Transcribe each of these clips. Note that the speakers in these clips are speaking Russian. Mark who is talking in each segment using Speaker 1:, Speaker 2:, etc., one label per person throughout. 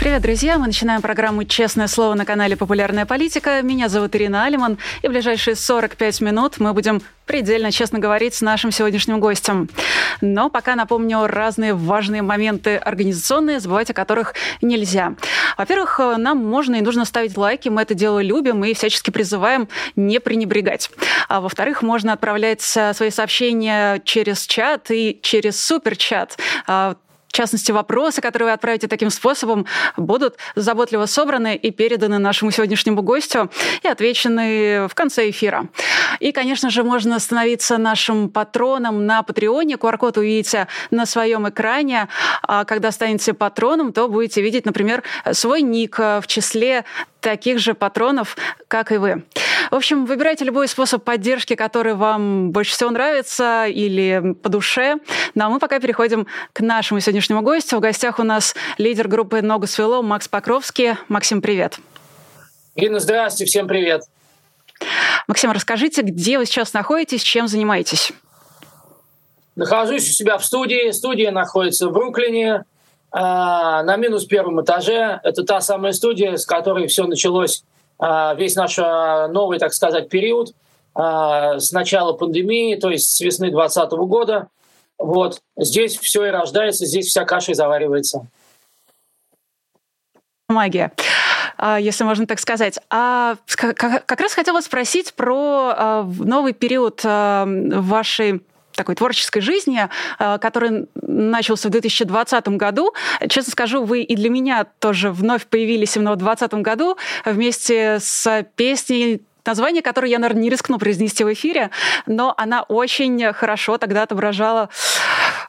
Speaker 1: Привет, друзья! Мы начинаем программу «Честное слово» на канале «Популярная политика». Меня зовут Ирина Алиман, и в ближайшие 45 минут мы будем предельно честно говорить с нашим сегодняшним гостем. Но пока напомню разные важные моменты организационные, забывать о которых нельзя. Во-первых, нам можно и нужно ставить лайки, мы это дело любим и всячески призываем не пренебрегать. А во-вторых, можно отправлять свои сообщения через чат и через суперчат а, в частности, вопросы, которые вы отправите таким способом, будут заботливо собраны и переданы нашему сегодняшнему гостю и отвечены в конце эфира. И, конечно же, можно становиться нашим патроном на Патреоне. QR-код увидите на своем экране. А когда станете патроном, то будете видеть, например, свой ник в числе таких же патронов, как и вы. В общем, выбирайте любой способ поддержки, который вам больше всего нравится или по душе. Ну а мы пока переходим к нашему сегодняшнему гостю. В гостях у нас лидер группы «Ногу свело» Макс Покровский. Максим, привет.
Speaker 2: Ирина, здравствуйте, всем привет.
Speaker 1: Максим, расскажите, где вы сейчас находитесь, чем занимаетесь?
Speaker 2: Нахожусь у себя в студии. Студия находится в Бруклине. А, на минус первом этаже. Это та самая студия, с которой все началось, весь наш а, новый, так сказать, период с начала пандемии, то есть с весны 2020 года. Вот здесь все и рождается, здесь вся каша и заваривается.
Speaker 1: Магия если можно так сказать. А как раз хотела спросить про новый период вашей такой творческой жизни, э, который начался в 2020 году. Честно скажу, вы и для меня тоже вновь появились именно в 2020 году вместе с песней название, которое я, наверное, не рискну произнести в эфире, но она очень хорошо тогда отображала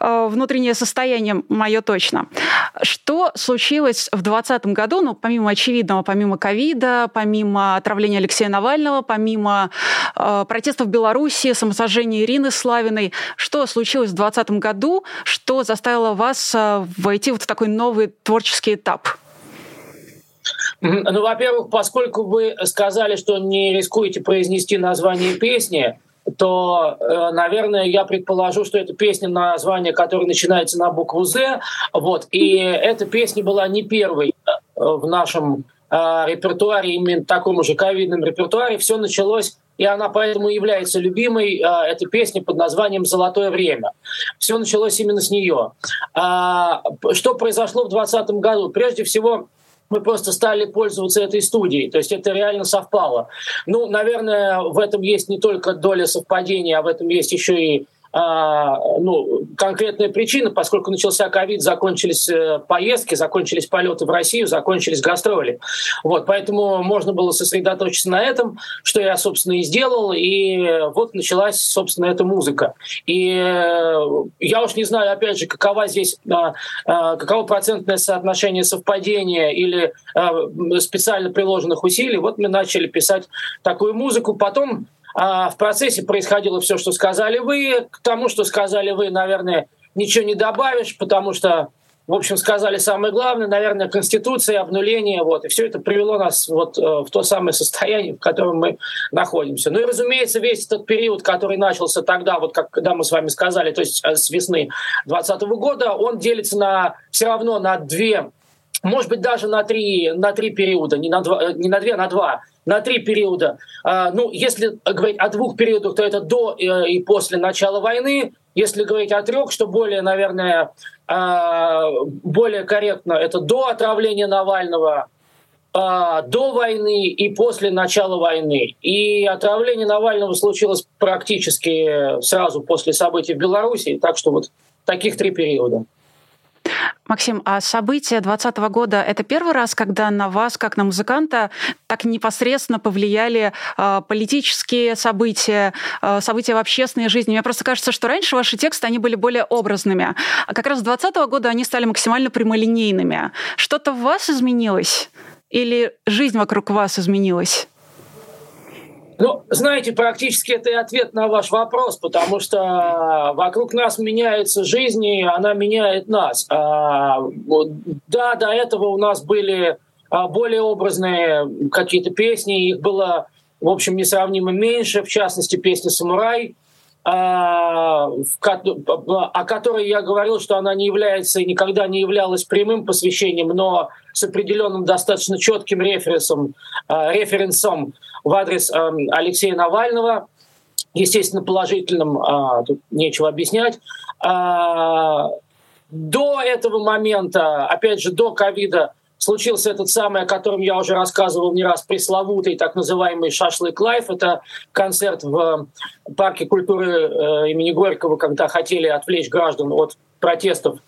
Speaker 1: внутреннее состояние мое точно. Что случилось в 2020 году, ну, помимо очевидного, помимо ковида, помимо отравления Алексея Навального, помимо э, протестов в Беларуси, самосожжения Ирины Славиной, что случилось в 2020 году, что заставило вас э, войти вот в такой новый творческий этап?
Speaker 2: Ну, во-первых, поскольку вы сказали, что не рискуете произнести название песни, то, э, наверное, я предположу, что это песня, название которой начинается на букву «З». Вот. И эта песня была не первой э, в нашем э, репертуаре, именно таком же ковидном репертуаре. Все началось и она поэтому является любимой. Эта песня под названием «Золотое время». Все началось именно с нее. А, что произошло в 2020 году? Прежде всего, мы просто стали пользоваться этой студией. То есть это реально совпало. Ну, наверное, в этом есть не только доля совпадения, а в этом есть еще и ну, конкретная причина, поскольку начался ковид, закончились э, поездки, закончились полеты в Россию, закончились гастроли. Вот, поэтому можно было сосредоточиться на этом, что я, собственно, и сделал, и вот началась, собственно, эта музыка. И э, я уж не знаю, опять же, какова здесь, а, а, каково процентное соотношение совпадения или специально приложенных усилий. Вот мы начали писать такую музыку. Потом а в процессе происходило все, что сказали вы. К тому, что сказали вы, наверное, ничего не добавишь, потому что, в общем, сказали самое главное, наверное, Конституция, обнуление, вот, и все это привело нас вот э, в то самое состояние, в котором мы находимся. Ну и, разумеется, весь этот период, который начался тогда, вот как когда мы с вами сказали, то есть э, с весны 2020 года, он делится на все равно на две может быть, даже на три, на три периода, не на, два, не на две, а на два на три периода. А, ну, если говорить о двух периодах, то это до и после начала войны. Если говорить о трех, что более, наверное, а, более корректно, это до отравления Навального, а, до войны и после начала войны. И отравление Навального случилось практически сразу после событий в Беларуси. Так что вот таких три периода.
Speaker 1: Максим, а события 2020 года — это первый раз, когда на вас, как на музыканта, так непосредственно повлияли э, политические события, э, события в общественной жизни? Мне просто кажется, что раньше ваши тексты, они были более образными, а как раз с 2020 года они стали максимально прямолинейными. Что-то в вас изменилось? Или жизнь вокруг вас изменилась?
Speaker 2: Ну, знаете, практически это и ответ на ваш вопрос, потому что вокруг нас меняется жизнь, и она меняет нас. А, да, до этого у нас были а, более образные какие-то песни, их было в общем, несравнимо меньше, в частности, песня «Самурай», а, о которой я говорил, что она не является и никогда не являлась прямым посвящением, но с определенным достаточно четким референсом, а, референсом в адрес а, Алексея Навального, естественно, положительным, тут нечего объяснять. До этого момента, опять же, до ковида, случился этот самый, о котором я уже рассказывал не раз, пресловутый так называемый «Шашлык Live». Это концерт в парке культуры э, имени Горького, когда хотели отвлечь граждан от протестов,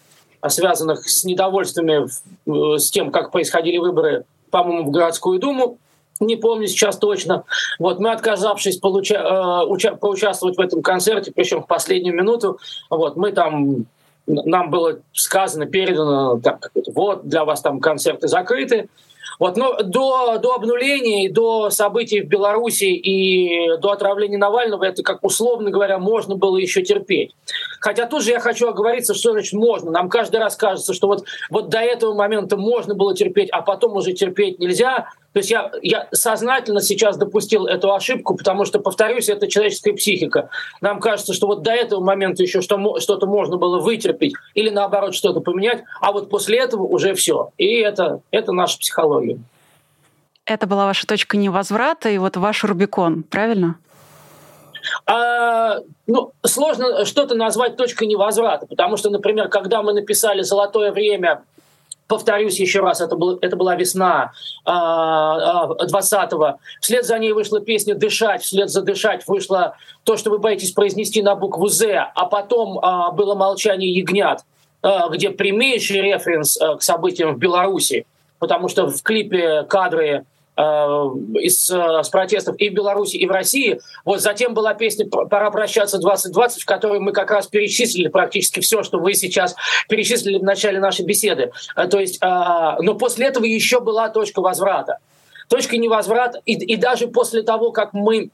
Speaker 2: связанных с недовольствами э, с тем, как происходили выборы, по-моему, в городскую думу не помню сейчас точно. Вот мы, отказавшись получа- э, уча- поучаствовать в этом концерте, причем в последнюю минуту, вот мы там нам было сказано, передано, так, вот для вас там концерты закрыты. Вот, но до, до обнуления до событий в Беларуси и до отравления Навального это, как условно говоря, можно было еще терпеть. Хотя тут же я хочу оговориться, что значит можно. Нам каждый раз кажется, что вот, вот до этого момента можно было терпеть, а потом уже терпеть нельзя. То есть я, я сознательно сейчас допустил эту ошибку, потому что, повторюсь, это человеческая психика. Нам кажется, что вот до этого момента еще что-то можно было вытерпеть или наоборот что-то поменять, а вот после этого уже все. И это, это наша психология.
Speaker 1: Это была ваша точка невозврата и вот ваш Рубикон, правильно?
Speaker 2: А, ну, сложно что-то назвать точкой невозврата, потому что, например, когда мы написали «Золотое время», повторюсь еще раз, это, был, это была весна э, 20-го. Вслед за ней вышла песня «Дышать», вслед за «Дышать» вышла то, что вы боитесь произнести на букву «З», а потом э, было «Молчание ягнят», э, где прямейший референс э, к событиям в Беларуси, потому что в клипе кадры из, э, с протестов и в Беларуси, и в России. Вот затем была песня «Пора прощаться 2020», в которой мы как раз перечислили практически все, что вы сейчас перечислили в начале нашей беседы. Э, то есть, но после этого еще была точка возврата. Точка невозврата, и, и даже после того, как мы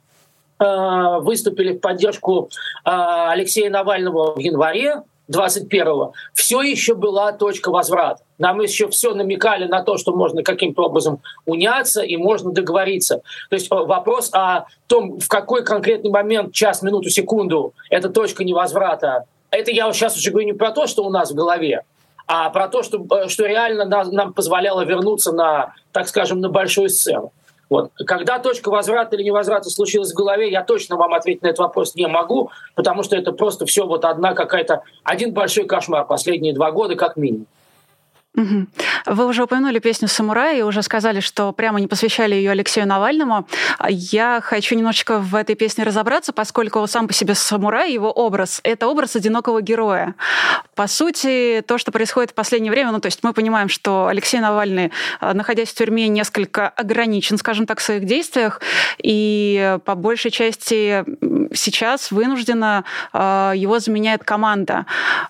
Speaker 2: выступили в поддержку Алексея Навального в январе, 21-го, все еще была точка возврата. Нам еще все намекали на то, что можно каким-то образом уняться и можно договориться. То есть э, вопрос о том, в какой конкретный момент, час, минуту, секунду, эта точка невозврата, это я сейчас уже говорю не про то, что у нас в голове, а про то, что, э, что реально нам, нам позволяло вернуться на, так скажем, на большую сцену. Вот. Когда точка возврата или невозврата случилась в голове, я точно вам ответить на этот вопрос не могу, потому что это просто все вот одна какая-то, один большой кошмар последние два года как минимум.
Speaker 1: Вы уже упомянули песню «Самурай» и уже сказали, что прямо не посвящали ее Алексею Навальному. Я хочу немножечко в этой песне разобраться, поскольку сам по себе «Самурай», его образ — это образ одинокого героя. По сути, то, что происходит в последнее время, ну, то есть мы понимаем, что Алексей Навальный, э, находясь в тюрьме, несколько ограничен, скажем так, в своих действиях, и по большей части сейчас вынуждена э, его заменяет команда.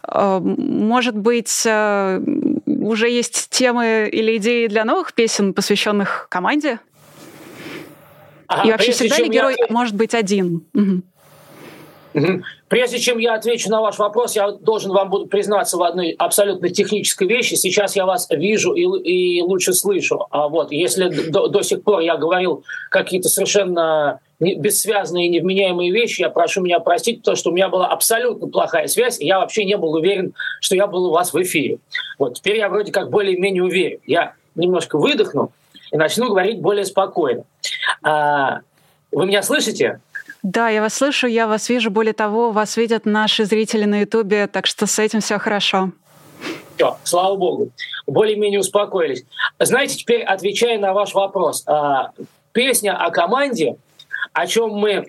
Speaker 1: Э, может быть, уже есть темы или идеи для новых песен, посвященных команде? А, И вообще всегда ли герой я... может быть один? Угу.
Speaker 2: Прежде чем я отвечу на ваш вопрос, я должен вам буду признаться в одной абсолютно технической вещи. Сейчас я вас вижу и, и лучше слышу. А вот если до, до сих пор я говорил какие-то совершенно бессвязные и невменяемые вещи, я прошу меня простить, потому что у меня была абсолютно плохая связь, и я вообще не был уверен, что я был у вас в эфире. Вот теперь я вроде как более-менее уверен. Я немножко выдохну и начну говорить более спокойно. А, вы меня слышите?
Speaker 1: Да, я вас слышу, я вас вижу. Более того, вас видят наши зрители на Ютубе, так что с этим все хорошо.
Speaker 2: Все, слава богу, более-менее успокоились. Знаете, теперь отвечая на ваш вопрос, а, песня о команде о чем мы э,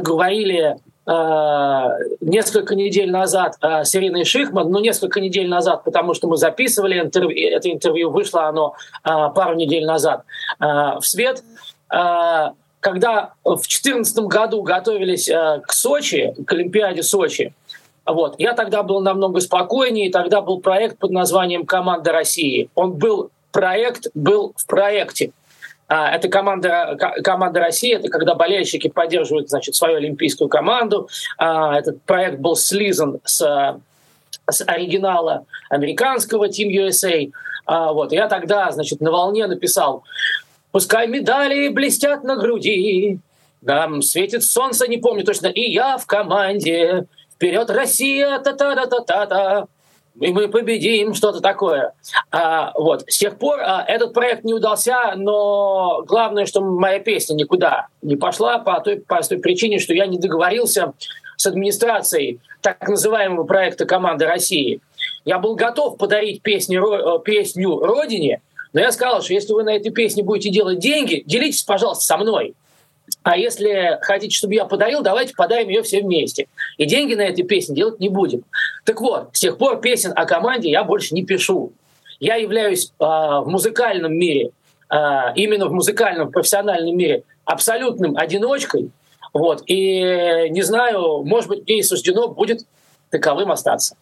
Speaker 2: говорили э, несколько недель назад с Ириной Шихман, ну, несколько недель назад, потому что мы записывали интервью, это интервью, вышло оно э, пару недель назад в свет. Когда в 2014 году готовились к Сочи, к Олимпиаде Сочи, вот, я тогда был намного спокойнее, тогда был проект под названием «Команда России». Он был проект, был в проекте. А, это команда, команда России, это когда болельщики поддерживают значит, свою олимпийскую команду. А, этот проект был слизан с, с оригинала американского Team USA. А, вот. Я тогда значит, на волне написал Пускай медали блестят на груди, нам светит солнце, не помню точно, и я в команде. Вперед, Россия, та-та-та-та-та-та и мы победим, что-то такое. А, вот. С тех пор а, этот проект не удался, но главное, что моя песня никуда не пошла по той простой причине, что я не договорился с администрацией так называемого проекта «Команда России». Я был готов подарить песню, э, песню Родине, но я сказал, что если вы на этой песне будете делать деньги, делитесь, пожалуйста, со мной. А если хотите, чтобы я подарил, давайте подарим ее все вместе. И деньги на этой песне делать не будем. Так вот, с тех пор песен о команде я больше не пишу. Я являюсь э, в музыкальном мире, э, именно в музыкальном профессиональном мире, абсолютным одиночкой. Вот, и не знаю, может быть, мне и суждено будет таковым остаться.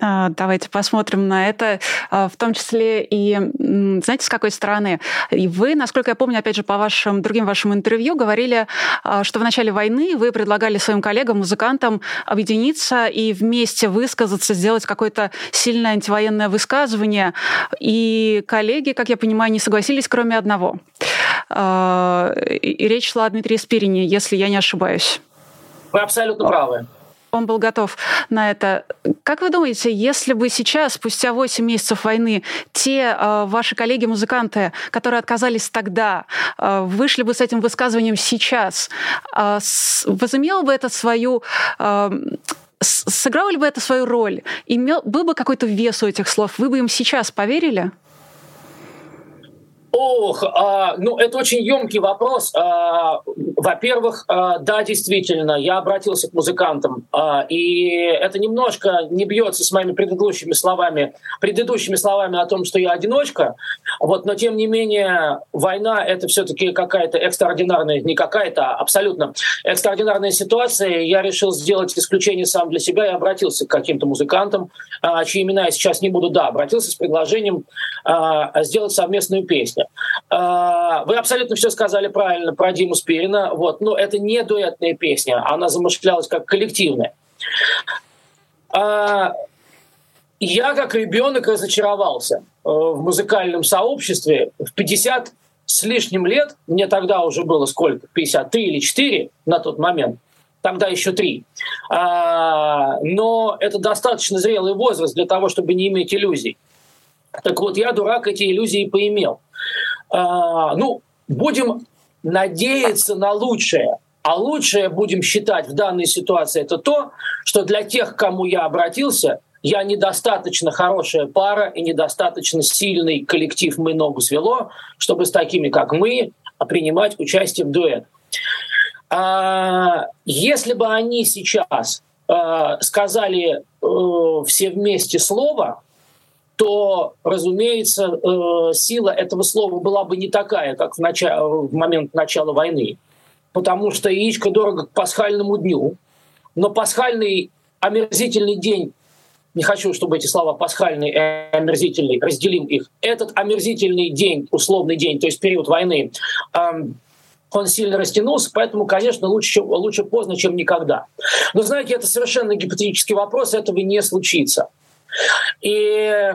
Speaker 1: А, давайте посмотрим на это, а, в том числе и, знаете, с какой стороны? И вы, насколько я помню, опять же, по вашим другим вашим интервью говорили, а, что в начале войны вы предлагали своим коллегам, музыкантам объединиться и вместе высказаться, сделать какое-то сильное антивоенное высказывание. И коллеги, как я понимаю, не согласились, кроме одного. И речь шла о Дмитрии Спирине, если я не ошибаюсь.
Speaker 2: Вы абсолютно правы
Speaker 1: он был готов на это. Как вы думаете, если бы сейчас, спустя 8 месяцев войны, те э, ваши коллеги-музыканты, которые отказались тогда, э, вышли бы с этим высказыванием сейчас, э, с, возымело бы это свою... Э, сыграло ли бы это свою роль? Имел, был бы какой-то вес у этих слов? Вы бы им сейчас поверили?
Speaker 2: Ох, а, ну это очень емкий вопрос. А, во-первых, а, да, действительно, я обратился к музыкантам, а, и это немножко не бьется с моими предыдущими словами, предыдущими словами о том, что я одиночка. Вот, но тем не менее, война это все-таки какая-то экстраординарная, не какая-то, а абсолютно экстраординарная ситуация. Я решил сделать исключение сам для себя и обратился к каким-то музыкантам, а, чьи имена я сейчас не буду, да, обратился с предложением а, сделать совместную песню. А, вы абсолютно все сказали правильно про Диму Спирина. Вот. Но это не дуэтная песня, она замышлялась как коллективная. А, я как ребенок разочаровался э, в музыкальном сообществе в 50 с лишним лет, мне тогда уже было сколько, 53 или 4 на тот момент, тогда еще 3. А, но это достаточно зрелый возраст для того, чтобы не иметь иллюзий. Так вот, я, дурак, эти иллюзии поимел. А, ну, будем надеяться на лучшее. А лучшее будем считать в данной ситуации это то, что для тех, к кому я обратился, я недостаточно хорошая пара и недостаточно сильный коллектив «Мы ногу свело», чтобы с такими, как мы, принимать участие в дуэт. А, если бы они сейчас а, сказали э, все вместе слово, то, разумеется, э, сила этого слова была бы не такая, как в, начале, в момент начала войны. Потому что яичко дорого к пасхальному дню. Но пасхальный омерзительный день не хочу, чтобы эти слова пасхальный и омерзительный, разделим их. Этот омерзительный день, условный день, то есть период войны, он сильно растянулся, поэтому, конечно, лучше, лучше поздно, чем никогда. Но, знаете, это совершенно гипотетический вопрос, этого не случится. И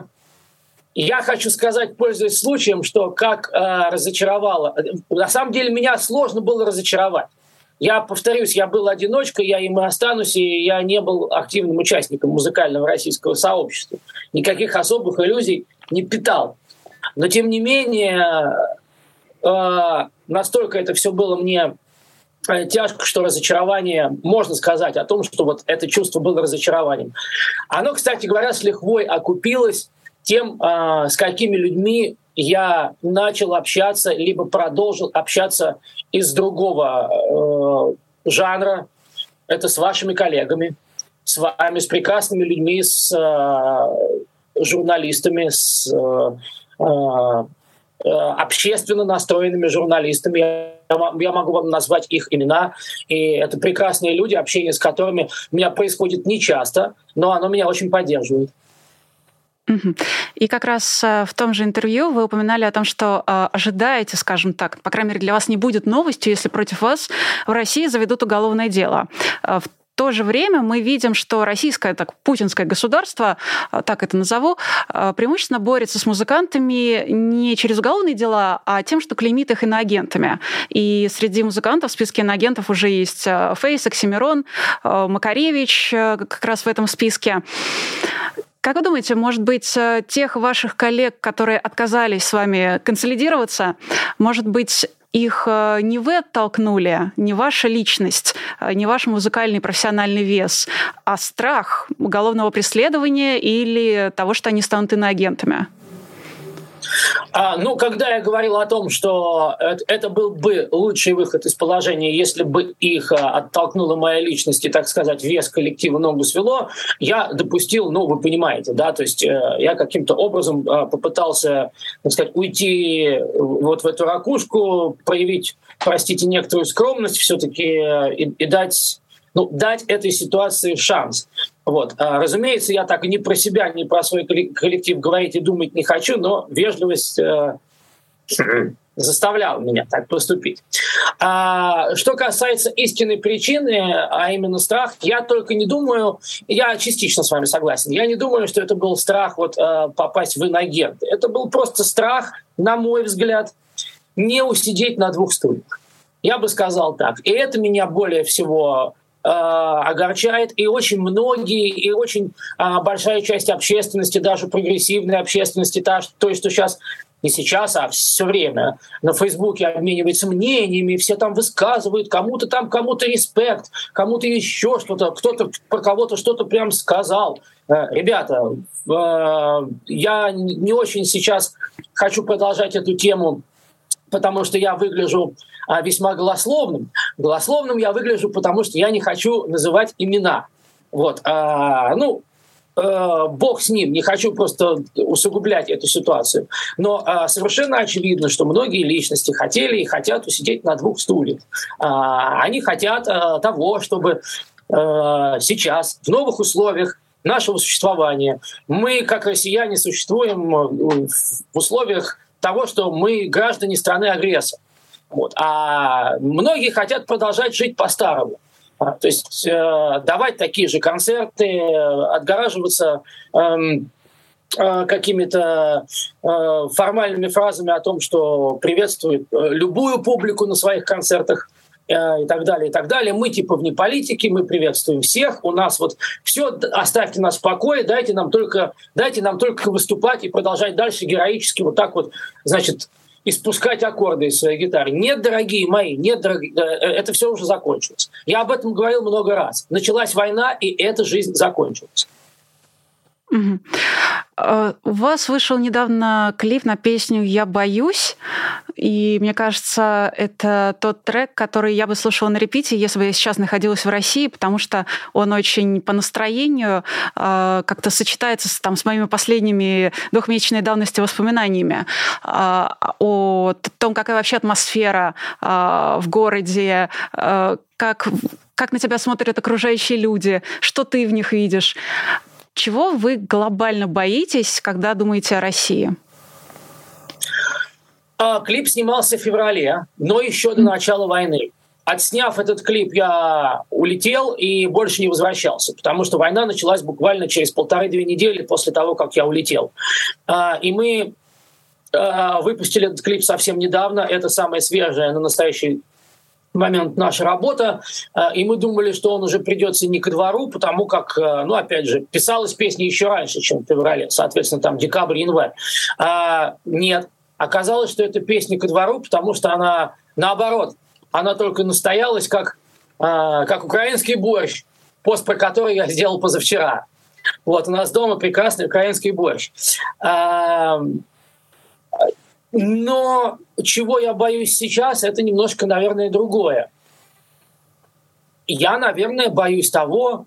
Speaker 2: я хочу сказать, пользуясь случаем, что как э, разочаровало. На самом деле меня сложно было разочаровать. Я повторюсь, я был одиночкой, я им и останусь, и я не был активным участником музыкального российского сообщества. Никаких особых иллюзий не питал. Но тем не менее, э, настолько это все было мне э, тяжко, что разочарование, можно сказать о том, что вот это чувство было разочарованием. Оно, кстати говоря, с лихвой окупилось тем, а, с какими людьми я начал общаться, либо продолжил общаться из другого э, жанра. Это с вашими коллегами, с вами, с прекрасными людьми, с э, журналистами, с э, общественно настроенными журналистами. Я, могу вам назвать их имена. И это прекрасные люди, общение с которыми у меня происходит нечасто, но оно меня очень поддерживает.
Speaker 1: И как раз э, в том же интервью вы упоминали о том, что э, ожидаете, скажем так, по крайней мере, для вас не будет новостью, если против вас в России заведут уголовное дело. Э, то же время мы видим, что российское, так, путинское государство, так это назову, преимущественно борется с музыкантами не через уголовные дела, а тем, что клеймит их иноагентами. И среди музыкантов в списке иноагентов уже есть Фейс, Оксимирон, Макаревич как раз в этом списке. Как вы думаете, может быть, тех ваших коллег, которые отказались с вами консолидироваться, может быть, их э, не вы оттолкнули, не ваша личность, э, не ваш музыкальный профессиональный вес, а страх уголовного преследования или того, что они станут иноагентами?
Speaker 2: А, ну, когда я говорил о том, что это был бы лучший выход из положения, если бы их а, оттолкнула моя личность и, так сказать, вес коллектива ногу свело, я допустил, ну, вы понимаете, да, то есть э, я каким-то образом а, попытался, так сказать, уйти вот в эту ракушку, проявить, простите, некоторую скромность все-таки э, и, и дать ну, дать этой ситуации шанс. Вот. А, разумеется, я так и не про себя, не про свой коллектив говорить и думать не хочу, но вежливость э, заставляла меня так поступить. А, что касается истинной причины, а именно страх, я только не думаю, я частично с вами согласен, я не думаю, что это был страх вот, э, попасть в инагент. Это был просто страх, на мой взгляд, не усидеть на двух стульях. Я бы сказал так. И это меня более всего огорчает, и очень многие, и очень а, большая часть общественности, даже прогрессивной общественности, та, то, что сейчас не сейчас, а все время на Фейсбуке обмениваются мнениями, все там высказывают, кому-то там, кому-то респект, кому-то еще что-то, кто-то про кого-то что-то прям сказал. Э, ребята, э, я не очень сейчас хочу продолжать эту тему, потому что я выгляжу весьма голословным. Голословным я выгляжу, потому что я не хочу называть имена. Вот. А, ну, э, бог с ним, не хочу просто усугублять эту ситуацию. Но э, совершенно очевидно, что многие личности хотели и хотят усидеть на двух стульях. Э, они хотят э, того, чтобы э, сейчас, в новых условиях нашего существования, мы, как россияне, существуем в условиях того, что мы граждане страны-агрессора. Вот. А многие хотят продолжать жить по-старому. А, то есть э, давать такие же концерты, отгораживаться эм, э, какими-то э, формальными фразами о том, что приветствует э, любую публику на своих концертах э, и так далее, и так далее. Мы типа вне политики, мы приветствуем всех, у нас вот все, оставьте нас в покое, дайте нам только, дайте нам только выступать и продолжать дальше героически вот так вот, значит, испускать аккорды из своей гитары. Нет, дорогие мои, нет, дорогие, э, это все уже закончилось. Я об этом говорил много раз. Началась война, и эта жизнь закончилась.
Speaker 1: Угу. У вас вышел недавно клип на песню «Я боюсь», и мне кажется, это тот трек, который я бы слушала на репите, если бы я сейчас находилась в России, потому что он очень по настроению э, как-то сочетается с, там, с моими последними двухмесячной давности воспоминаниями э, о том, какая вообще атмосфера э, в городе, э, как, как на тебя смотрят окружающие люди, что ты в них видишь. Чего вы глобально боитесь, когда думаете о России?
Speaker 2: А, клип снимался в феврале, но еще до начала войны. Отсняв этот клип, я улетел и больше не возвращался, потому что война началась буквально через полторы-две недели после того, как я улетел. А, и мы а, выпустили этот клип совсем недавно. Это самое свежее на настоящий момент наша работа, э, и мы думали, что он уже придется не ко двору, потому как, э, ну, опять же, писалась песня еще раньше, чем в феврале, соответственно, там декабрь, январь. А, нет, оказалось, что это песня ко двору, потому что она, наоборот, она только настоялась как, э, как украинский борщ, пост про который я сделал позавчера. Вот, у нас дома прекрасный украинский борщ. Но чего я боюсь сейчас, это немножко, наверное, другое. Я, наверное, боюсь того,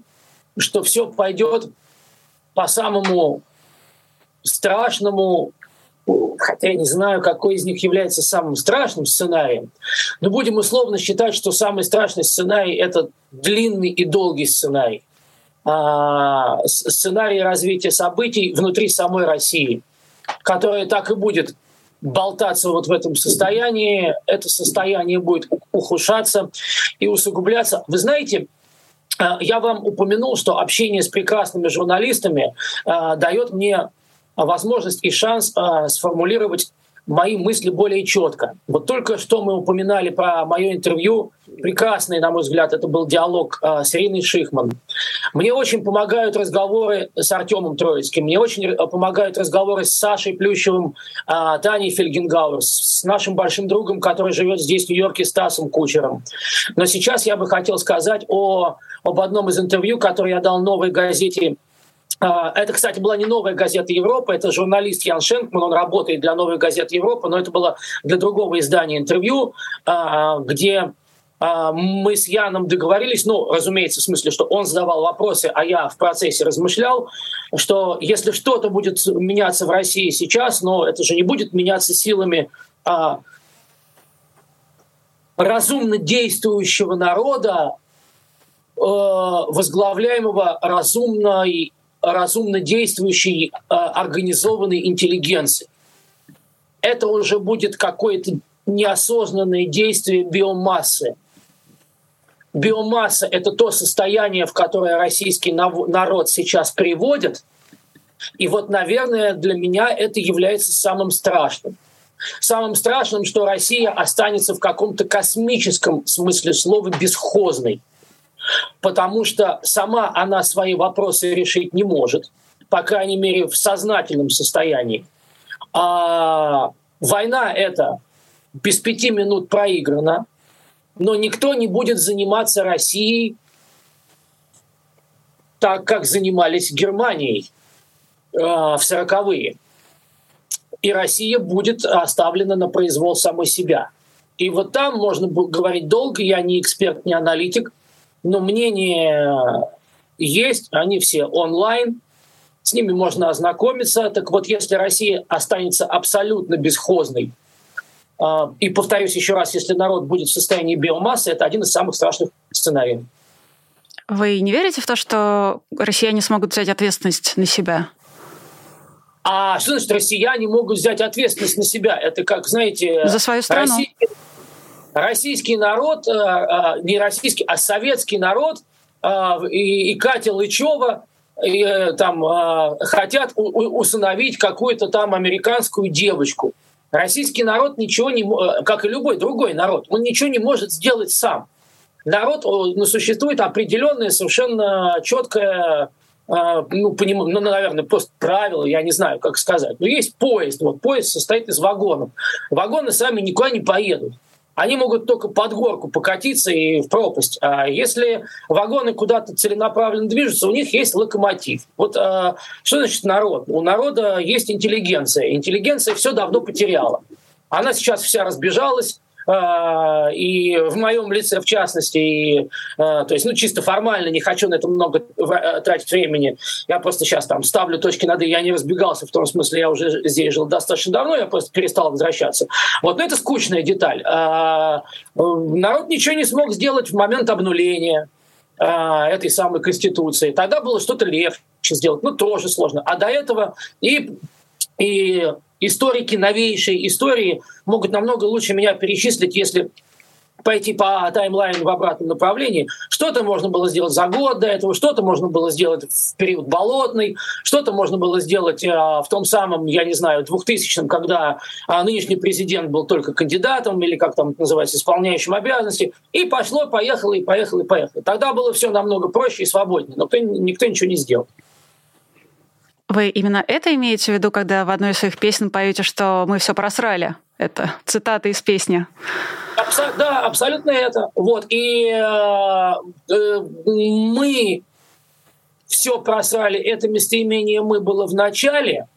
Speaker 2: что все пойдет по самому страшному, хотя я не знаю, какой из них является самым страшным сценарием, но будем условно считать, что самый страшный сценарий — это длинный и долгий сценарий. А, сценарий развития событий внутри самой России, который так и будет болтаться вот в этом состоянии, это состояние будет ухудшаться и усугубляться. Вы знаете, Э, я вам упомянул, что общение с прекрасными журналистами э, дает мне возможность и шанс э, сформулировать мои мысли более четко. Вот только что мы упоминали про мое интервью. Прекрасный, на мой взгляд, это был диалог э, с Ириной Шихман. Мне очень помогают разговоры с Артемом Троицким. Мне очень помогают разговоры с Сашей Плющевым, э, Таней Фельгенгауэр, с нашим большим другом, который живет здесь, в Нью-Йорке, Стасом Кучером. Но сейчас я бы хотел сказать о, об одном из интервью, которое я дал новой газете это, кстати, была не новая газета Европы, это журналист Ян Шенкман, он работает для новой газеты Европы, но это было для другого издания интервью, а, где а, мы с Яном договорились, ну, разумеется, в смысле, что он задавал вопросы, а я в процессе размышлял, что если что-то будет меняться в России сейчас, но это же не будет меняться силами а, разумно действующего народа, э, возглавляемого разумной разумно действующей а, организованной интеллигенции. Это уже будет какое-то неосознанное действие биомассы. Биомасса — это то состояние, в которое российский народ сейчас приводит. И вот, наверное, для меня это является самым страшным. Самым страшным, что Россия останется в каком-то космическом смысле слова бесхозной потому что сама она свои вопросы решить не может, по крайней мере, в сознательном состоянии. А война это без пяти минут проиграна, но никто не будет заниматься Россией так, как занимались Германией э, в сороковые. И Россия будет оставлена на произвол самой себя. И вот там можно говорить долго, я не эксперт, не аналитик, но мнения есть, они все онлайн, с ними можно ознакомиться. Так вот, если Россия останется абсолютно бесхозной, а, и повторюсь еще раз, если народ будет в состоянии биомассы, это один из самых страшных сценариев.
Speaker 1: Вы не верите в то, что россияне смогут взять ответственность на себя?
Speaker 2: А что значит россияне могут взять ответственность на себя? Это как, знаете...
Speaker 1: За свою страну. Россия,
Speaker 2: российский народ, э, э, не российский, а советский народ э, и, Катя Лычева и, там хотят усыновить какую-то там американскую девочку. Российский народ ничего не, как и любой другой народ, он ничего не может сделать сам. Народ, ну, существует определенная совершенно четкая ну, поним... ну, наверное, просто правило, я не знаю, как сказать. Но есть поезд. Вот поезд состоит из вагонов. Вагоны сами никуда не поедут они могут только под горку покатиться и в пропасть. А если вагоны куда-то целенаправленно движутся, у них есть локомотив. Вот а, что значит народ? У народа есть интеллигенция. Интеллигенция все давно потеряла. Она сейчас вся разбежалась, и в моем лице в частности, и, а, то есть, ну, чисто формально, не хочу на это много э, тратить времени, я просто сейчас там ставлю точки над «и», я не разбегался, в том смысле, я уже здесь жил достаточно давно, я просто перестал возвращаться. Вот, но это скучная деталь. А, народ ничего не смог сделать в момент обнуления этой самой Конституции. Тогда было что-то легче сделать, ну, тоже сложно. А до этого и, и историки новейшей истории могут намного лучше меня перечислить, если пойти по таймлайну в обратном направлении. Что-то можно было сделать за год до этого, что-то можно было сделать в период болотный, что-то можно было сделать э, в том самом, я не знаю, 2000-м, когда э, нынешний президент был только кандидатом или как там называется, исполняющим обязанности. И пошло, поехало, и поехало, и поехало. Тогда было все намного проще и свободнее, но никто ничего не сделал.
Speaker 1: Вы именно это имеете в виду, когда в одной из своих песен поете, что мы все просрали? Это цитата из песни.
Speaker 2: Абсо- да, абсолютно это. Вот. И э, э, мы все просрали. Это местоимение «мы» было в начале,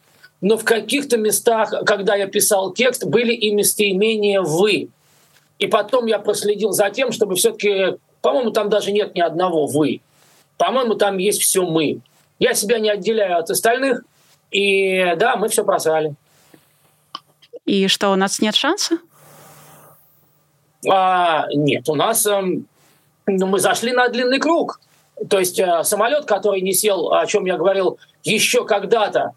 Speaker 2: но в каких-то местах, когда я писал текст, были и местоимения «вы». И потом я проследил за тем, чтобы все таки по-моему, там даже нет ни одного «вы». По-моему, там есть все «мы». Я себя не отделяю от остальных, и да, мы все просрали.
Speaker 1: И что, у нас нет шанса?
Speaker 2: А, нет, у нас э, мы зашли на длинный круг. То есть э, самолет, который не сел, о чем я говорил, еще когда-то,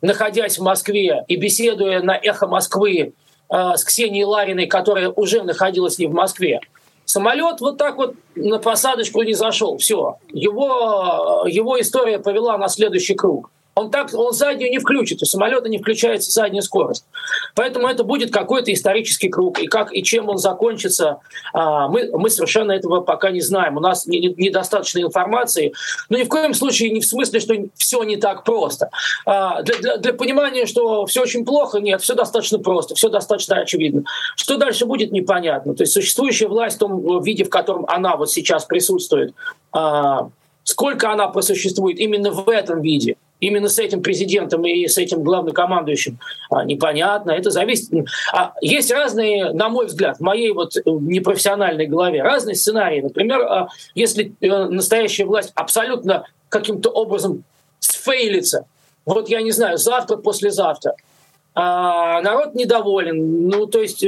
Speaker 2: находясь в Москве и беседуя на эхо Москвы э, с Ксенией Лариной, которая уже находилась не в Москве, Самолет вот так вот на посадочку не зашел. Все. Его, его история повела на следующий круг. Он так, он заднюю не включит, у самолета не включается задняя скорость. Поэтому это будет какой-то исторический круг. И как и чем он закончится, а, мы, мы совершенно этого пока не знаем. У нас недостаточно информации. Но ни в коем случае не в смысле, что все не так просто. А, для, для, для понимания, что все очень плохо, нет, все достаточно просто, все достаточно очевидно. Что дальше будет, непонятно. То есть существующая власть в том виде, в котором она вот сейчас присутствует, а, сколько она просуществует именно в этом виде – именно с этим президентом и с этим главнокомандующим, а, непонятно. Это зависит. А есть разные, на мой взгляд, в моей вот непрофессиональной голове, разные сценарии. Например, а, если э, настоящая власть абсолютно каким-то образом сфейлится, вот я не знаю, завтра, послезавтра, а народ недоволен, ну, то есть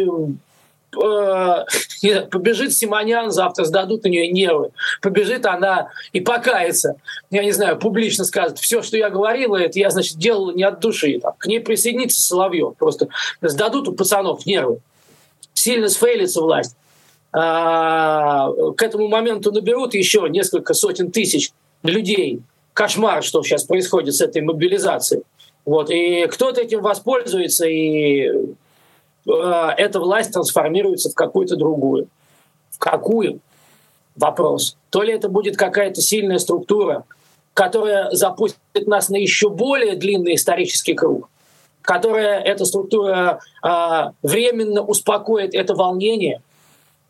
Speaker 2: э, побежит Симонян, завтра сдадут на нее нервы. Побежит она и покается. Я не знаю, публично скажет, все, что я говорила, это я, значит, делала не от души. Там. К ней присоединится Соловьев. Просто сдадут у пацанов нервы. Сильно сфейлится власть. А, к этому моменту наберут еще несколько сотен тысяч людей. Кошмар, что сейчас происходит с этой мобилизацией. Вот. И кто-то этим воспользуется и эта власть трансформируется в какую-то другую. В какую? Вопрос. То ли это будет какая-то сильная структура, которая запустит нас на еще более длинный исторический круг, которая эта структура э, временно успокоит это волнение.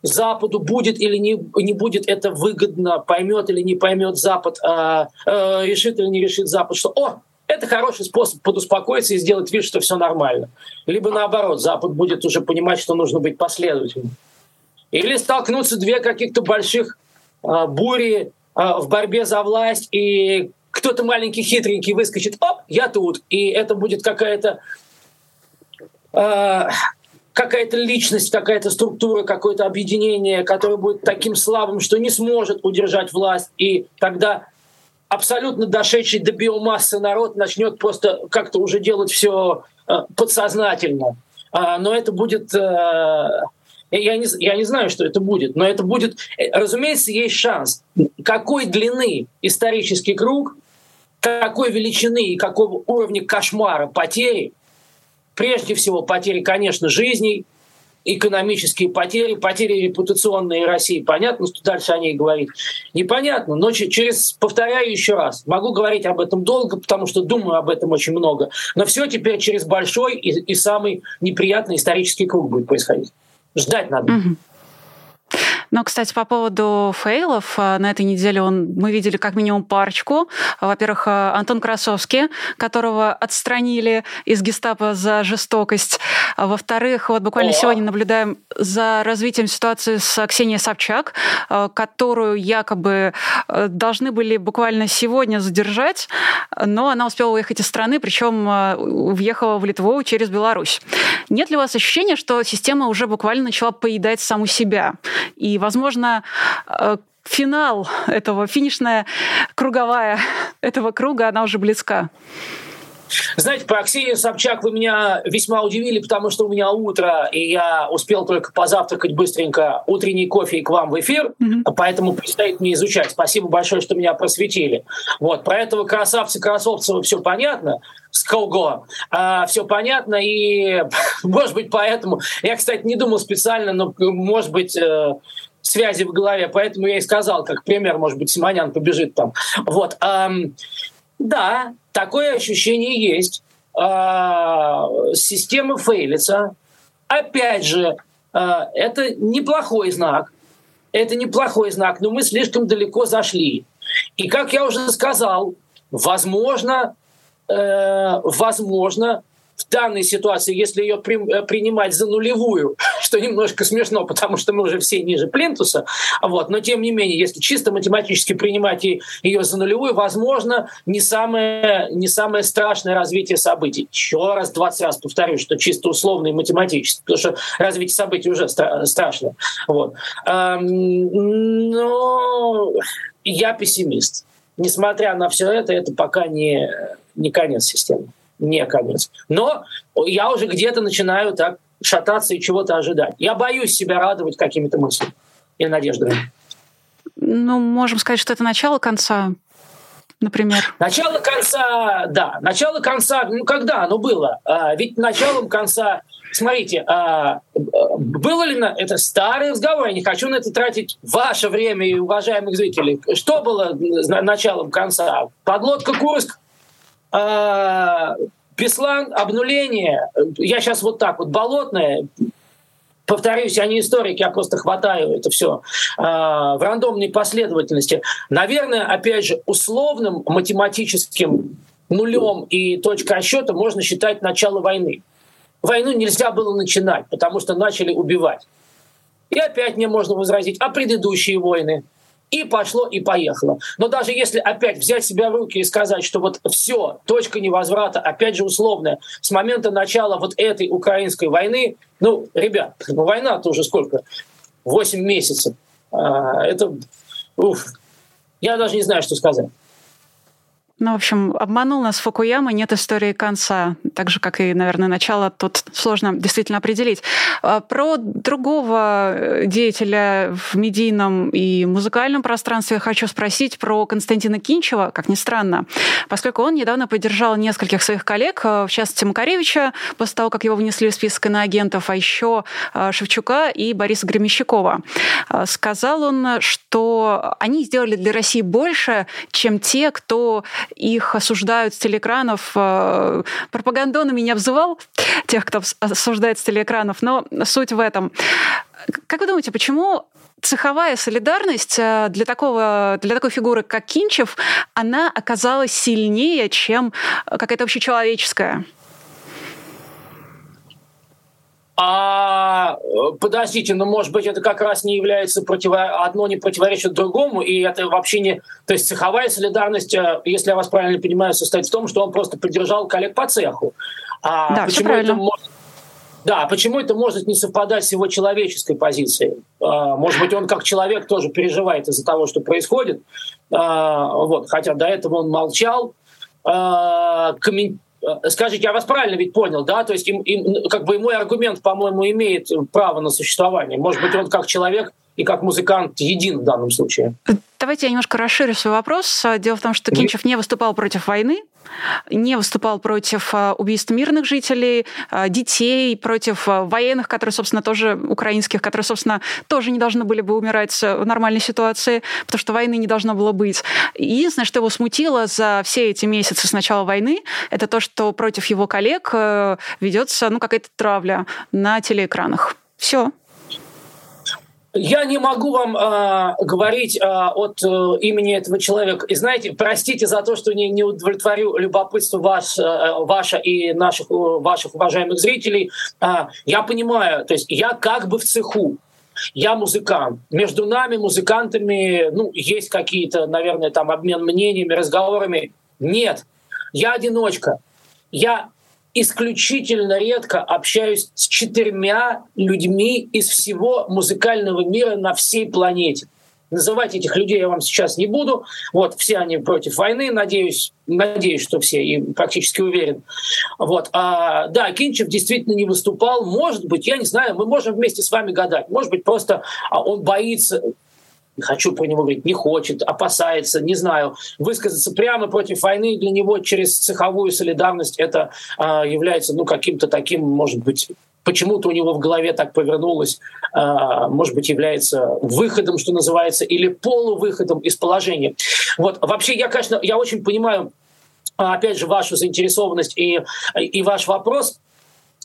Speaker 2: Западу будет или не, не будет это выгодно, поймет или не поймет Запад, э, э, решит или не решит Запад, что о, это хороший способ подуспокоиться и сделать вид, что все нормально. Либо наоборот, Запад будет уже понимать, что нужно быть последовательным. Или столкнутся две каких-то больших э, бури э, в борьбе за власть, и кто-то маленький хитренький выскочит, оп, я тут. И это будет какая-то э, какая-то личность, какая-то структура, какое-то объединение, которое будет таким слабым, что не сможет удержать власть. И тогда абсолютно дошедший до биомассы народ начнет просто как-то уже делать все э, подсознательно. А, но это будет... Э, я не, я не знаю, что это будет, но это будет... Э, разумеется, есть шанс. Какой длины исторический круг, какой величины и какого уровня кошмара потери, прежде всего потери, конечно, жизней, экономические потери, потери репутационные России. Понятно, что дальше о ней говорить? Непонятно, но через, повторяю еще раз, могу говорить об этом долго, потому что думаю об этом очень много, но все теперь через большой и, и самый неприятный исторический круг будет происходить. Ждать надо. Угу.
Speaker 1: Но, кстати, по поводу фейлов, э, на этой неделе он, мы видели как минимум парочку. Во-первых, э, Антон Красовский, которого отстранили из гестапо за жестокость. Во-вторых, вот буквально О! сегодня наблюдаем за развитием ситуации с Ксенией Собчак, э, которую якобы должны были буквально сегодня задержать, но она успела уехать из страны, причем въехала в Литву через Беларусь. Нет ли у вас ощущения, что система уже буквально начала поедать саму себя? И, возможно, э, финал этого, финишная круговая этого круга, она уже близка.
Speaker 2: Знаете, по Ксению Собчак вы меня весьма удивили, потому что у меня утро, и я успел только позавтракать быстренько утренний кофе и к вам в эфир, mm-hmm. поэтому предстоит мне изучать. Спасибо большое, что меня просветили. Вот, про этого красавца Красовцева все понятно, с Колго. А, все понятно, и, может быть, поэтому... Я, кстати, не думал специально, но, может быть, э, связи в голове, поэтому я и сказал, как пример, может быть, Симонян побежит там. Вот. Да, такое ощущение есть. А, система фейлится. Опять же, а, это неплохой знак. Это неплохой знак, но мы слишком далеко зашли. И как я уже сказал, возможно, э, возможно, в данной ситуации, если ее при, э, принимать за нулевую, что немножко смешно, потому что мы уже все ниже плинтуса, вот, но тем не менее, если чисто математически принимать ее за нулевую, возможно, не самое, не самое страшное развитие событий. Еще раз, 20 раз повторю, что чисто условно и математически, потому что развитие событий уже стра- страшно. Вот. Но я пессимист. Несмотря на все это, это пока не, не конец системы не конец. Но я уже где-то начинаю так шататься и чего-то ожидать. Я боюсь себя радовать какими-то мыслями. и надеждами.
Speaker 1: Ну, можем сказать, что это начало конца, например.
Speaker 2: Начало конца, да, начало конца, ну когда оно было? А, ведь началом конца смотрите, а, было ли на это старый разговор, я не хочу на это тратить ваше время и уважаемых зрителей. Что было началом конца? Подлодка Курск, Беслан, обнуление. Я сейчас вот так вот болотное, повторюсь, я не историк, я просто хватаю это все э, в рандомной последовательности. Наверное, опять же, условным математическим нулем и точкой отсчета можно считать начало войны войну нельзя было начинать, потому что начали убивать. И опять мне можно возразить, а предыдущие войны? И пошло, и поехало. Но даже если опять взять себя в руки и сказать, что вот все, точка невозврата, опять же условная, с момента начала вот этой украинской войны, ну, ребят, война-то уже сколько? Восемь месяцев. А, это, уф, я даже не знаю, что сказать.
Speaker 1: Ну, в общем, обманул нас Фукуяма, нет истории конца. Так же, как и, наверное, начало тут сложно действительно определить. А, про другого э, деятеля в медийном и музыкальном пространстве хочу спросить про Константина Кинчева, как ни странно, поскольку он недавно поддержал нескольких своих коллег, э, в частности Макаревича, после того, как его внесли в список иноагентов, а еще э, Шевчука и Бориса Гремещикова. Сказал он, что они сделали для России больше, чем те, кто их осуждают с телеэкранов. Э, пропагандонами не обзывал тех, кто осуждает с телеэкранов, но суть в этом. Как вы думаете, почему цеховая солидарность э, для, такого, для такой фигуры, как Кинчев, она оказалась сильнее, чем какая-то общечеловеческая?
Speaker 2: А подождите, ну может быть это как раз не является противо... одно не противоречит другому, и это вообще не... То есть цеховая солидарность, э, если я вас правильно понимаю, состоит в том, что он просто поддержал коллег по цеху.
Speaker 1: А да, почему это может...
Speaker 2: Да, почему это может не совпадать с его человеческой позицией? А, может быть, он как человек тоже переживает из-за того, что происходит. А, вот, хотя до этого он молчал, а, комментировал Э, скажите, я вас правильно ведь понял, да? То есть им, им, как бы мой аргумент, по-моему, имеет право на существование. Может быть, он как человек и как музыкант един в данном случае.
Speaker 1: Давайте я немножко расширю свой вопрос. Дело в том, что Кинчев не выступал против войны, не выступал против а, убийств мирных жителей, а, детей, против а, военных, которые, собственно, тоже украинских, которые, собственно, тоже не должны были бы умирать в нормальной ситуации, потому что войны не должно было быть. Единственное, что его смутило за все эти месяцы с начала войны, это то, что против его коллег э, ведется ну, какая-то травля на телеэкранах. Все.
Speaker 2: Я не могу вам э, говорить э, от э, имени этого человека. И знаете, простите за то, что не, не удовлетворю любопытство вас, э, ваше и наших, э, ваших уважаемых зрителей. Э, я понимаю, то есть я как бы в цеху. Я музыкант. Между нами, музыкантами, ну, есть какие-то, наверное, там обмен мнениями, разговорами. Нет. Я одиночка. Я исключительно редко общаюсь с четырьмя людьми из всего музыкального мира на всей планете. Называть этих людей я вам сейчас не буду. Вот, все они против войны, надеюсь, надеюсь, что все, и практически уверен. Вот. А, да, Кинчев действительно не выступал. Может быть, я не знаю, мы можем вместе с вами гадать. Может быть, просто а, он боится хочу про него говорить, не хочет, опасается, не знаю, высказаться прямо против войны для него через цеховую солидарность это а, является ну, каким-то таким, может быть, почему-то у него в голове так повернулось, а, может быть, является выходом, что называется, или полувыходом из положения. Вот. Вообще, я, конечно, я очень понимаю, опять же, вашу заинтересованность и, и ваш вопрос.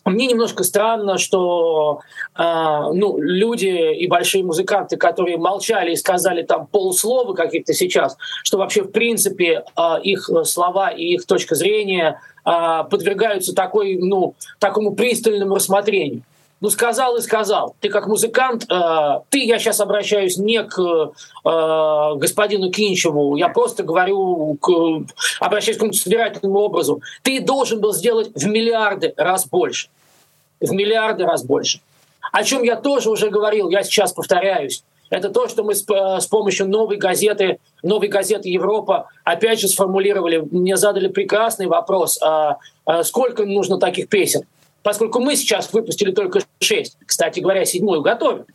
Speaker 2: Мне немножко странно, что э, ну, люди и большие музыканты, которые молчали и сказали там полслова каких-то сейчас, что вообще в принципе э, их слова и их точка зрения э, подвергаются такой, ну, такому пристальному рассмотрению. Ну, сказал и сказал. Ты как музыкант, э, ты, я сейчас обращаюсь не к э, господину Кинчеву, я просто говорю, к, обращаюсь к какому-то собирательному образу. Ты должен был сделать в миллиарды раз больше. В миллиарды раз больше. О чем я тоже уже говорил, я сейчас повторяюсь. Это то, что мы с, с помощью новой газеты, новой газеты Европа опять же сформулировали. Мне задали прекрасный вопрос, а, а сколько нужно таких песен? Поскольку мы сейчас выпустили только шесть, кстати говоря, седьмую готовим.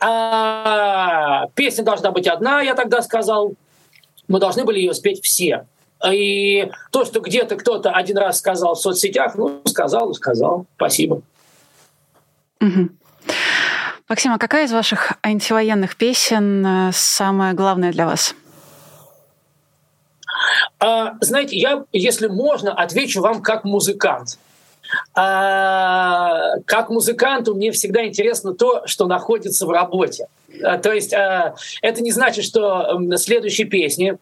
Speaker 2: А, песня должна быть одна, я тогда сказал. Мы должны были ее спеть все. И то, что где-то кто-то один раз сказал в соцсетях, ну, сказал, сказал. Спасибо.
Speaker 1: Угу. Максим, а какая из ваших антивоенных песен э, самая главная для вас?
Speaker 2: А, знаете, я, если можно, отвечу вам как музыкант. А, как музыканту мне всегда интересно то, что находится в работе. А, то есть а, это не значит, что следующей песни,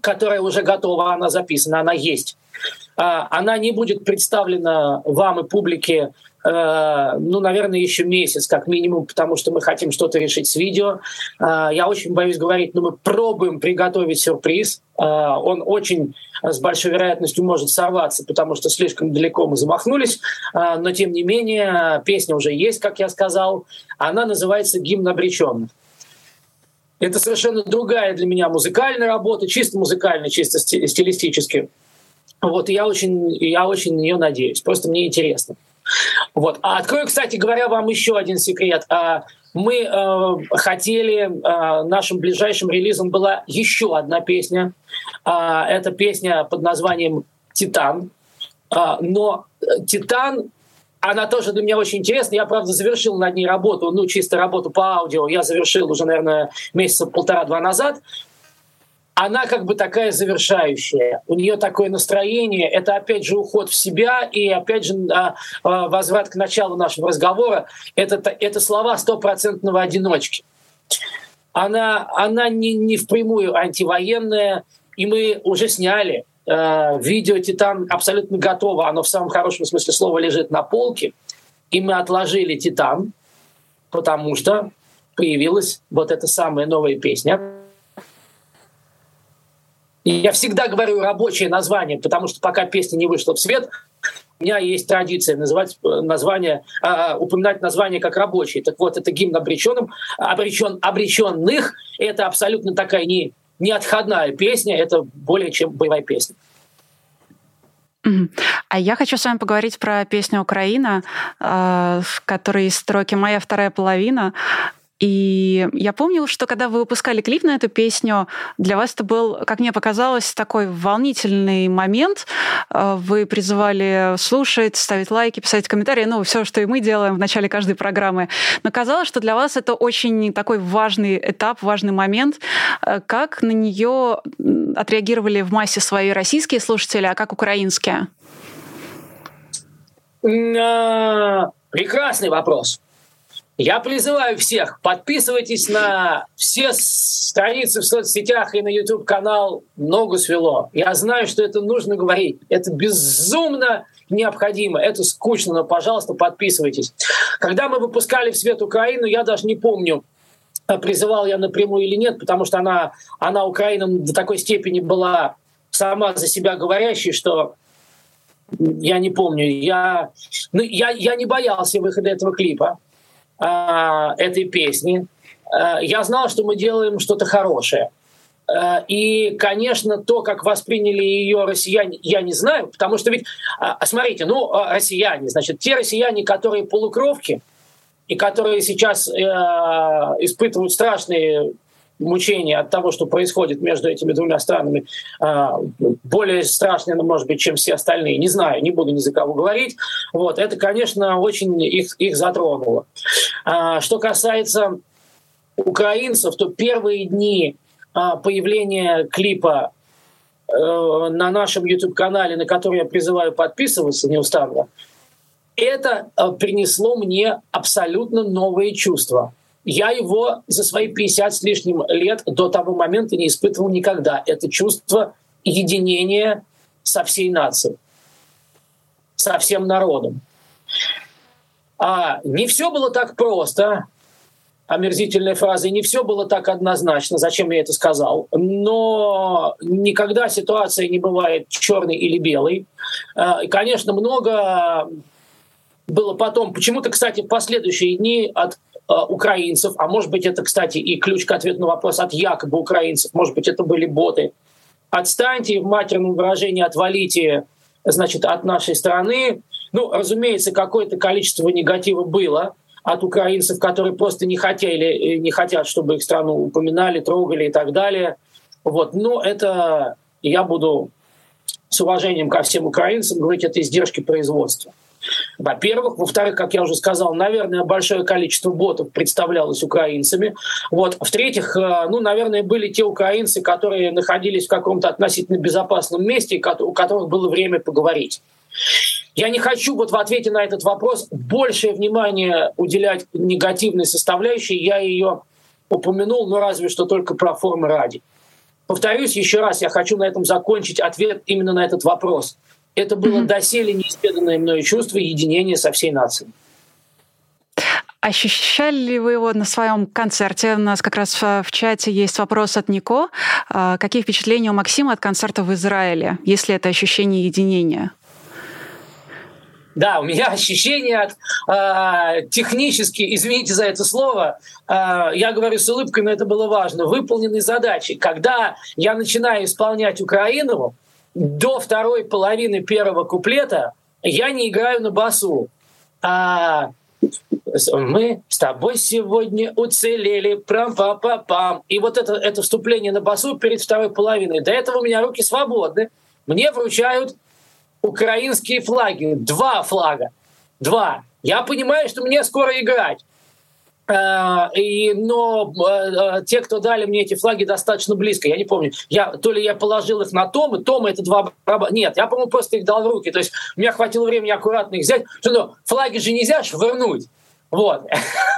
Speaker 2: которая уже готова, она записана, она есть. А, она не будет представлена вам и публике ну, наверное, еще месяц как минимум, потому что мы хотим что-то решить с видео. Э, я очень боюсь говорить, но мы пробуем приготовить сюрприз. Э, он очень с большой вероятностью может сорваться, потому что слишком далеко мы замахнулись. Но, тем не менее, песня уже есть, как я сказал. Она называется «Гимн обреченных». Это совершенно другая для меня музыкальная работа, чисто музыкальная, чисто стилистически. Вот, и я очень, я очень на нее надеюсь. Просто мне интересно. Вот. А открою, кстати говоря, вам еще один секрет. А, мы э, хотели, э, нашим ближайшим релизом была еще одна песня. Э, это песня под названием «Титан». Э, но «Титан» она тоже для меня очень интересна. Я, правда, завершил над ней работу, ну, чисто работу по аудио. Я завершил уже, наверное, месяца полтора-два назад она как бы такая завершающая. У нее такое настроение. Это опять же уход в себя и опять же а, а, возврат к началу нашего разговора. Это, это слова стопроцентного одиночки. Она, она не, не впрямую антивоенная, и мы уже сняли э, видео «Титан» абсолютно готово. Оно в самом хорошем смысле слова лежит на полке. И мы отложили «Титан», потому что появилась вот эта самая новая песня, я всегда говорю рабочее название, потому что пока песня не вышла в свет, у меня есть традиция называть э, название, э, упоминать название как рабочий. Так вот, это гимн обреченным, обречен, обреченных. Это абсолютно такая не, не отходная песня, это более чем боевая песня.
Speaker 1: А я хочу с вами поговорить про песню «Украина», э, в которой строки «Моя вторая половина». И я помню, что когда вы выпускали клип на эту песню, для вас это был, как мне показалось, такой волнительный момент. Э, вы призывали слушать, ставить лайки, писать комментарии, ну, все, что и мы делаем в начале каждой программы. Но казалось, что для вас это очень такой важный этап, важный момент. Э, как на нее отреагировали в массе свои российские слушатели, а как украинские?
Speaker 2: Прекрасный вопрос. Я призываю всех, подписывайтесь на все страницы в соцсетях и на YouTube-канал «Ногу свело». Я знаю, что это нужно говорить. Это безумно необходимо. Это скучно, но, пожалуйста, подписывайтесь. Когда мы выпускали в свет Украину, я даже не помню, призывал я напрямую или нет, потому что она, она Украина до такой степени была сама за себя говорящей, что я не помню. Я, ну, я, я не боялся выхода этого клипа. А, этой песни. А, я знал, что мы делаем что-то хорошее. А, и, конечно, то, как восприняли ее россияне, я не знаю, потому что ведь, смотрите, ну, россияне, значит, те россияне, которые полукровки, и которые сейчас э, испытывают страшные мучения от того, что происходит между этими двумя странами, а, более страшные, может быть, чем все остальные. Не знаю, не буду ни за кого говорить. Вот, это, конечно, очень их, их затронуло. А, что касается украинцев, то первые дни а, появления клипа э, на нашем YouTube-канале, на который я призываю подписываться неустанно, это принесло мне абсолютно новые чувства. Я его за свои 50 с лишним лет до того момента не испытывал никогда. Это чувство единения со всей нацией, со всем народом. А не все было так просто, омерзительной фразой, не все было так однозначно, зачем я это сказал. Но никогда ситуация не бывает черной или белой. А, конечно, много было потом. Почему-то, кстати, в последующие дни от украинцев, а может быть это, кстати, и ключ к ответу на вопрос от якобы украинцев, может быть это были боты. Отстаньте в матерном выражении, отвалите, значит, от нашей страны. Ну, разумеется, какое-то количество негатива было, от украинцев, которые просто не хотели, не хотят, чтобы их страну упоминали, трогали и так далее. Вот. Но это я буду с уважением ко всем украинцам говорить, это издержки производства. Во-первых. Во-вторых, как я уже сказал, наверное, большое количество ботов представлялось украинцами. Вот. В-третьих, э, ну, наверное, были те украинцы, которые находились в каком-то относительно безопасном месте, у которых было время поговорить. Я не хочу вот в ответе на этот вопрос большее внимание уделять негативной составляющей. Я ее упомянул, но разве что только про формы ради. Повторюсь еще раз, я хочу на этом закончить ответ именно на этот вопрос. Это было mm-hmm. доселе неизведанное мною чувство единения со всей нацией.
Speaker 1: Ощущали ли вы его на своем концерте? У нас как раз в чате есть вопрос от Нико. А, какие впечатления у Максима от концерта в Израиле, если это ощущение единения?
Speaker 2: Да, у меня ощущение от э, технически, извините за это слово, э, я говорю с улыбкой, но это было важно, выполненной задачи. Когда я начинаю исполнять Украину, до второй половины первого куплета я не играю на басу. А мы с тобой сегодня уцелели, прям па па пам И вот это, это вступление на басу перед второй половиной. До этого у меня руки свободны. Мне вручают украинские флаги. Два флага. Два. Я понимаю, что мне скоро играть. Э, и, но э, те, кто дали мне эти флаги, достаточно близко. Я не помню. Я, то ли я положил их на Том, и это два Нет, я, по-моему, просто их дал в руки. То есть у меня хватило времени аккуратно их взять. Что, ну, флаги же нельзя швырнуть. Вот.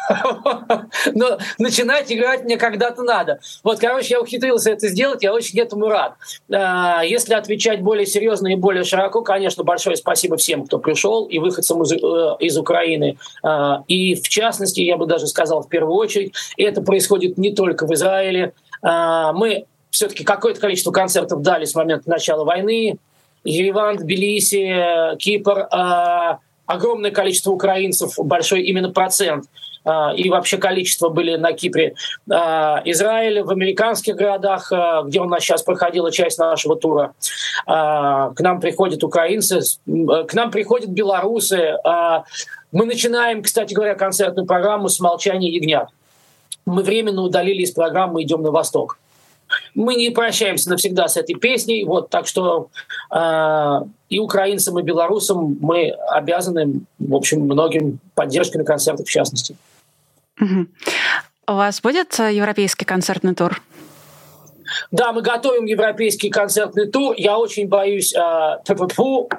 Speaker 2: Но начинать играть мне когда-то надо. Вот, короче, я ухитрился это сделать, я очень этому рад. А, если отвечать более серьезно и более широко, конечно, большое спасибо всем, кто пришел, и выходцам из, э, из Украины. А, и в частности, я бы даже сказал в первую очередь, это происходит не только в Израиле. А, мы все-таки какое-то количество концертов дали с момента начала войны. Ереван, Тбилиси, Кипр – огромное количество украинцев, большой именно процент а, и вообще количество были на Кипре. А, Израиль в американских городах, а, где у нас сейчас проходила часть нашего тура, к нам приходят украинцы, к нам приходят белорусы. Мы начинаем, кстати говоря, концертную программу с «Молчания ягнят». Мы временно удалили из программы «Идем на восток» мы не прощаемся навсегда с этой песней. Вот, так что и украинцам, и белорусам мы обязаны, в общем, многим поддержкой на концертах в частности.
Speaker 1: Угу. У вас будет э, европейский концертный тур?
Speaker 2: Да, мы готовим европейский концертный тур. Я очень боюсь э, ППФУ.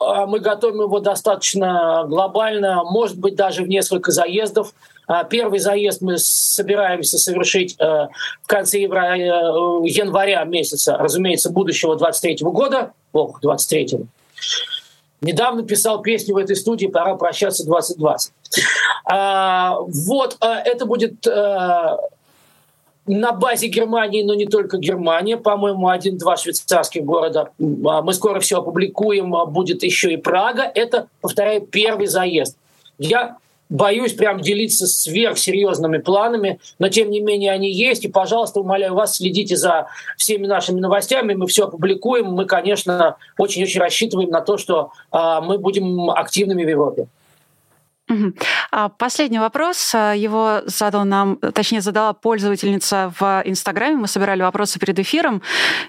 Speaker 2: Э, мы готовим его достаточно глобально, может быть, даже в несколько заездов. А первый заезд мы собираемся совершить э, в конце э, января месяца, разумеется, будущего 23 года. Ох, 23 Недавно писал песню в этой студии «Пора прощаться 2020». А, вот, э, это будет на базе Германии, но не только Германия, по-моему, один-два швейцарских города. А, мы скоро все опубликуем, будет еще и Прага. Это, повторяю, первый заезд. Я боюсь прям делиться сверхсерьезными планами, но тем не менее они есть. И, пожалуйста, умоляю вас, следите за всеми нашими новостями. Мы все опубликуем. Мы, конечно, очень-очень рассчитываем на то, что э, мы будем активными в Европе.
Speaker 1: А, последний вопрос. А, его задал нам, точнее, задала пользовательница в Инстаграме. Мы собирали вопросы перед эфиром.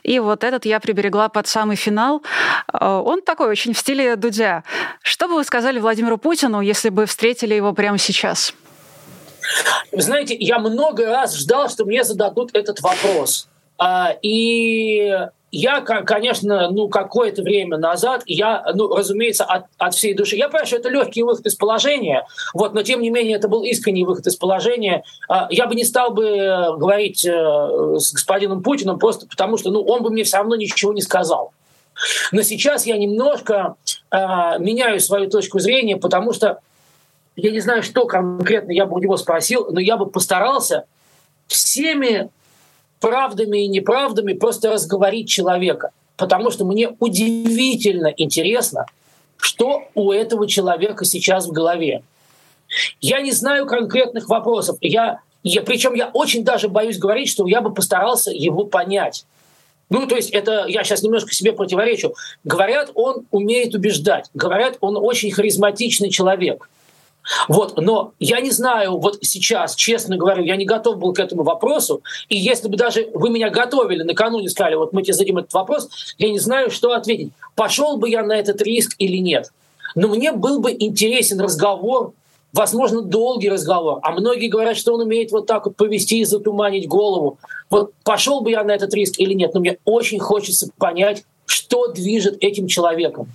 Speaker 1: И вот этот я приберегла под самый финал. А, он такой очень в стиле Дудя. Что бы вы сказали Владимиру Путину, если бы встретили его прямо сейчас?
Speaker 2: Вы знаете, я много раз ждал, что мне зададут этот вопрос. И я, конечно, ну, какое-то время назад, я, ну, разумеется, от, от всей души, я понимаю, что это легкий выход из положения, вот, но тем не менее это был искренний выход из положения. А, я бы не стал бы э, говорить э, с господином Путиным просто потому, что, ну, он бы мне все равно ничего не сказал. Но сейчас я немножко э, меняю свою точку зрения, потому что я не знаю, что конкретно я бы у него спросил, но я бы постарался всеми правдами и неправдами просто разговорить человека. Потому что мне удивительно интересно, что у этого человека сейчас в голове. Я не знаю конкретных вопросов. Я, я, причем я очень даже боюсь говорить, что я бы постарался его понять. Ну, то есть это я сейчас немножко себе противоречу. Говорят, он умеет убеждать. Говорят, он очень харизматичный человек. Вот, но я не знаю, вот сейчас, честно говоря, я не готов был к этому вопросу. И если бы даже вы меня готовили накануне, сказали, вот мы тебе зададим этот вопрос, я не знаю, что ответить. Пошел бы я на этот риск или нет. Но мне был бы интересен разговор, возможно, долгий разговор. А многие говорят, что он умеет вот так вот повести и затуманить голову. Вот пошел бы я на этот риск или нет. Но мне очень хочется понять, что движет этим человеком.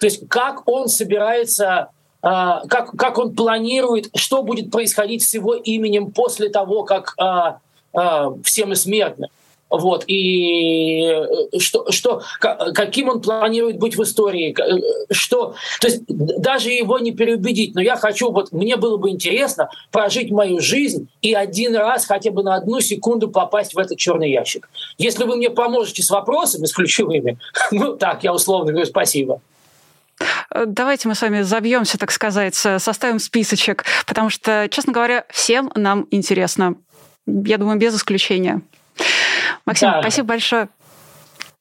Speaker 2: То есть как он собирается как, как он планирует, что будет происходить с его именем после того, как а, а, все мы смертны. Вот, и э, что, что, каким он планирует быть в истории, э, что, то есть даже его не переубедить, но я хочу, вот мне было бы интересно прожить мою жизнь и один раз хотя бы на одну секунду попасть в этот черный ящик. Если вы мне поможете с вопросами, с ключевыми, ну так, я условно говорю спасибо.
Speaker 1: Э, давайте мы с вами забьемся, так сказать, составим списочек, потому что, честно говоря, всем нам интересно. Я думаю, без исключения. Максим, да. спасибо большое.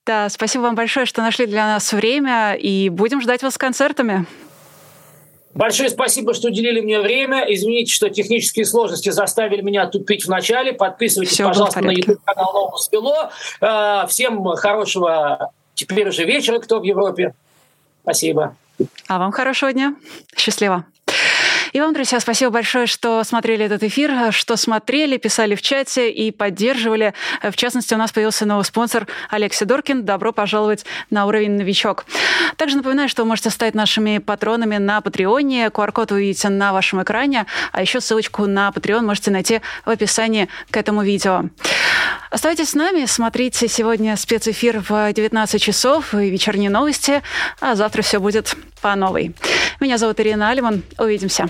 Speaker 1: Да, спасибо вам большое, что нашли для нас время, и будем ждать вас с концертами.
Speaker 2: Большое спасибо, что уделили мне время. Извините, что технические сложности заставили меня тупить в начале. Подписывайтесь, Все пожалуйста, на YouTube канал Нового Свело. Э, всем хорошего теперь уже вечера, кто в Европе. Спасибо.
Speaker 1: А вам хорошего дня. Счастливо. И вам, друзья, спасибо большое, что смотрели этот эфир, что смотрели, писали в чате и поддерживали. В частности, у нас появился новый спонсор Олег Сидоркин. Добро пожаловать на уровень новичок. Также напоминаю, что вы можете стать нашими патронами на Патреоне. QR-код вы видите на вашем экране, а еще ссылочку на Patreon можете найти в описании к этому видео. Оставайтесь с нами, смотрите сегодня спецэфир в 19 часов и вечерние новости, а завтра все будет по новой. Меня зовут Ирина Алиман. Увидимся.